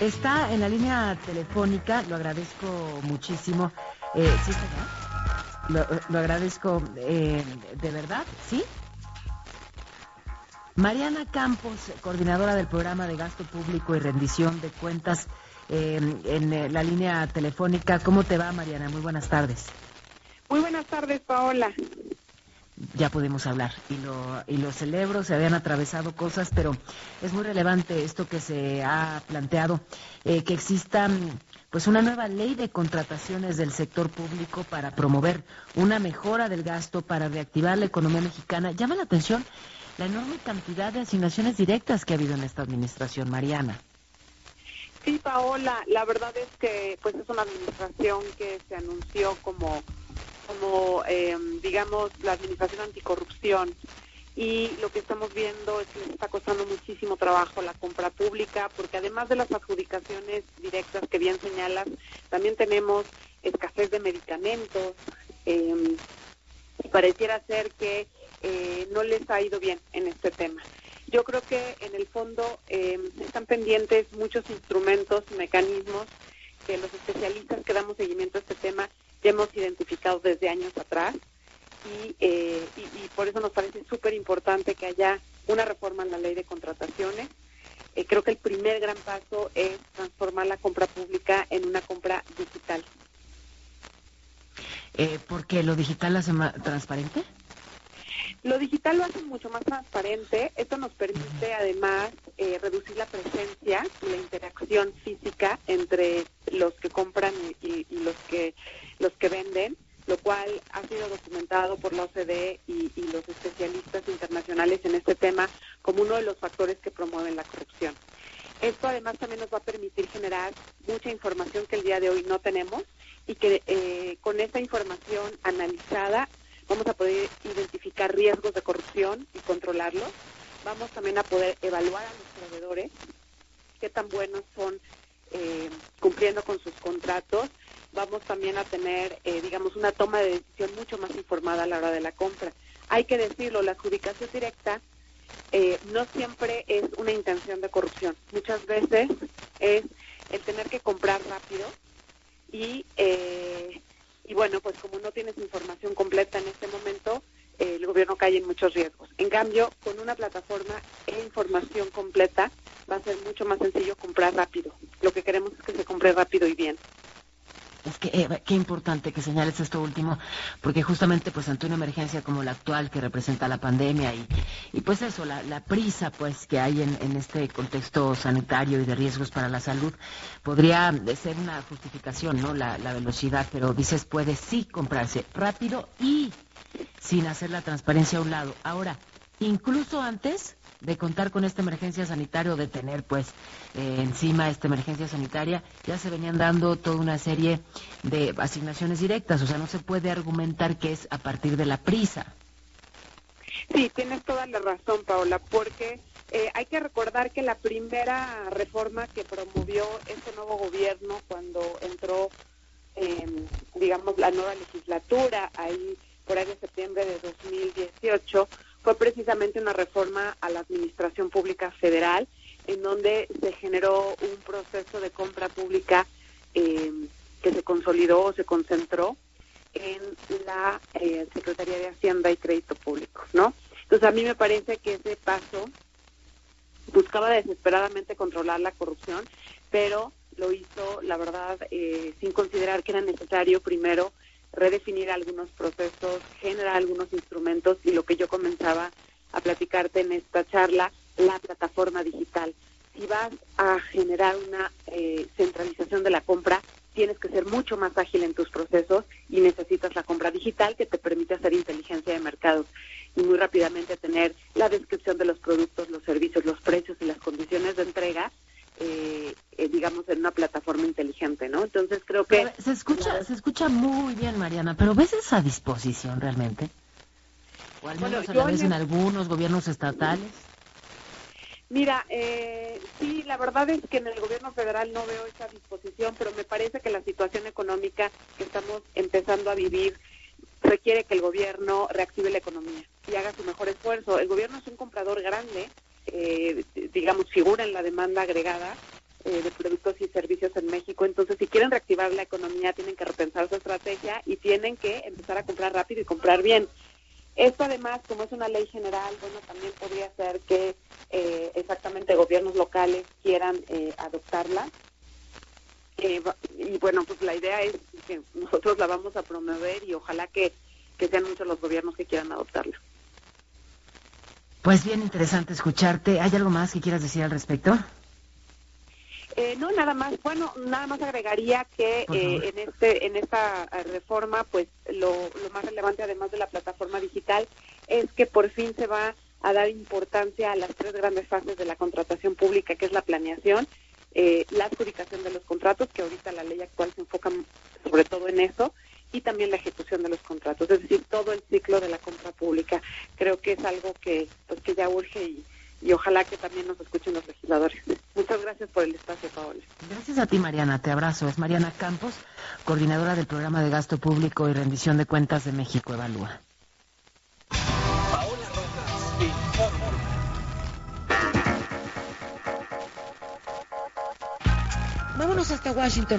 está en la línea telefónica, lo agradezco muchísimo. Eh, ¿Sí está Lo, lo agradezco eh, de verdad, ¿sí? Mariana Campos, coordinadora del programa de gasto público y rendición de cuentas eh, en eh, la línea telefónica. ¿Cómo te va, Mariana? Muy buenas tardes. Muy buenas tardes, Paola. Ya podemos hablar y lo, y lo celebro, se habían atravesado cosas, pero es muy relevante esto que se ha planteado, eh, que exista pues una nueva ley de contrataciones del sector público para promover una mejora del gasto, para reactivar la economía mexicana. Llama la atención la enorme cantidad de asignaciones directas que ha habido en esta administración, Mariana. Sí, Paola, la verdad es que pues es una administración que se anunció como, como em, digamos, la administración anticorrupción y lo que estamos viendo es que les está costando muchísimo trabajo la compra pública, porque además de las adjudicaciones directas que bien señalas, también tenemos escasez de medicamentos. Eh, pareciera ser que eh, no les ha ido bien en este tema. Yo creo que en el fondo eh, están pendientes muchos instrumentos, mecanismos que los especialistas que damos seguimiento a este tema ya hemos identificado desde años atrás y, eh, y, por eso nos parece súper importante que haya una reforma en la ley de contrataciones. creo que el primer gran paso es transformar la compra pública en una compra digital. ¿Porque lo digital hace más transparente? Lo digital lo hace mucho más transparente. Esto nos permite además eh, reducir la presencia y la interacción física entre los que compran y, los que los que venden, lo cual ha por la OCDE y, y los especialistas internacionales en este tema como uno de los factores que promueven la corrupción. Esto además también nos va a permitir generar mucha información que el día de hoy no tenemos y que eh, con esta información analizada vamos a poder identificar riesgos de corrupción y controlarlos. Vamos también a poder evaluar a los proveedores, qué tan buenos son eh, cumpliendo con sus contratos. Vamos también a tener, eh, digamos, una toma de decisión mucho más informada a la hora de la compra. Hay que decirlo, la adjudicación directa eh, no siempre es una intención de corrupción. Muchas veces es el tener que comprar rápido y eh, y bueno, pues como no tienes información completa en este momento, eh, el gobierno cae en muchos riesgos. En cambio, con una plataforma e información completa, va a ser mucho más sencillo comprar rápido. Lo que queremos es que se compre rápido y bien. Es que eh, qué importante que señales esto último, porque justamente pues ante una emergencia como la actual que representa la pandemia y, y pues eso, la, la prisa pues que hay en, en, este contexto sanitario y de riesgos para la salud, podría ser una justificación, ¿no? La, la velocidad, pero dices puede sí comprarse rápido y sin hacer la transparencia a un lado. Ahora, incluso antes de contar con esta emergencia sanitaria o de tener pues eh, encima esta emergencia sanitaria, ya se venían dando toda una serie de asignaciones directas, o sea, no se puede argumentar que es a partir de la prisa. Sí, tienes toda la razón, Paola, porque eh, hay que recordar que la primera reforma que promovió este nuevo gobierno cuando entró, eh, digamos, la nueva legislatura, ahí por ahí de septiembre de 2018, fue precisamente una reforma a la Administración Pública Federal, en donde se generó un proceso de compra pública eh, que se consolidó o se concentró en la eh, Secretaría de Hacienda y Crédito Público, ¿no? Entonces a mí me parece que ese paso buscaba desesperadamente controlar la corrupción, pero lo hizo, la verdad, eh, sin considerar que era necesario primero redefinir algunos procesos, generar algunos instrumentos y lo que yo comenzaba a platicarte en esta charla, la plataforma digital. Si vas a generar una eh, centralización de la compra, tienes que ser mucho más ágil en tus procesos y necesitas la compra digital que te permite hacer inteligencia de mercados y muy rápidamente tener la descripción de los productos, los servicios, los precios y las condiciones de entrega eh, eh, digamos, en una plataforma inteligente, ¿no? Entonces creo que... se escucha, se escucha muy bien, Mariana, pero ¿ves esa disposición realmente? O al menos a la vez en algunos gobiernos estatales. Mira, eh, sí, la verdad es que en el gobierno federal no veo esa disposición, pero me parece que la situación económica que estamos empezando a vivir requiere que el gobierno reactive la economía y haga su mejor esfuerzo. El gobierno es un comprador grande, eh, digamos, figura en la demanda agregada eh, de productos y servicios en México. Entonces, si quieren reactivar la economía, tienen que repensar su estrategia y tienen que empezar a comprar rápido y comprar bien. Esto además, como es una ley general, bueno, también podría ser que eh, exactamente gobiernos locales quieran eh, adoptarla. Eh, y bueno, pues la idea es que nosotros la vamos a promover y ojalá que, que sean muchos los gobiernos que quieran adoptarla. Pues bien interesante escucharte. ¿Hay algo más que quieras decir al respecto? Eh, no, nada más. Bueno, nada más agregaría que eh, en este en esta eh, reforma, pues lo, lo más relevante, además de la plataforma digital, es que por fin se va a dar importancia a las tres grandes fases de la contratación pública, que es la planeación, eh, la adjudicación de los contratos, que ahorita la ley actual se enfoca sobre todo en eso, y también la ejecución de los contratos, es decir, todo el ciclo de la compra pública. Creo que es algo que pues que ya urge y y ojalá que también nos escuchen los legisladores. Muchas gracias por el espacio, Paola. Gracias a ti, Mariana. Te abrazo. Es Mariana Campos, coordinadora del programa de gasto público y rendición de cuentas de México Evalúa. Paola Rojas, informa. Vámonos hasta Washington.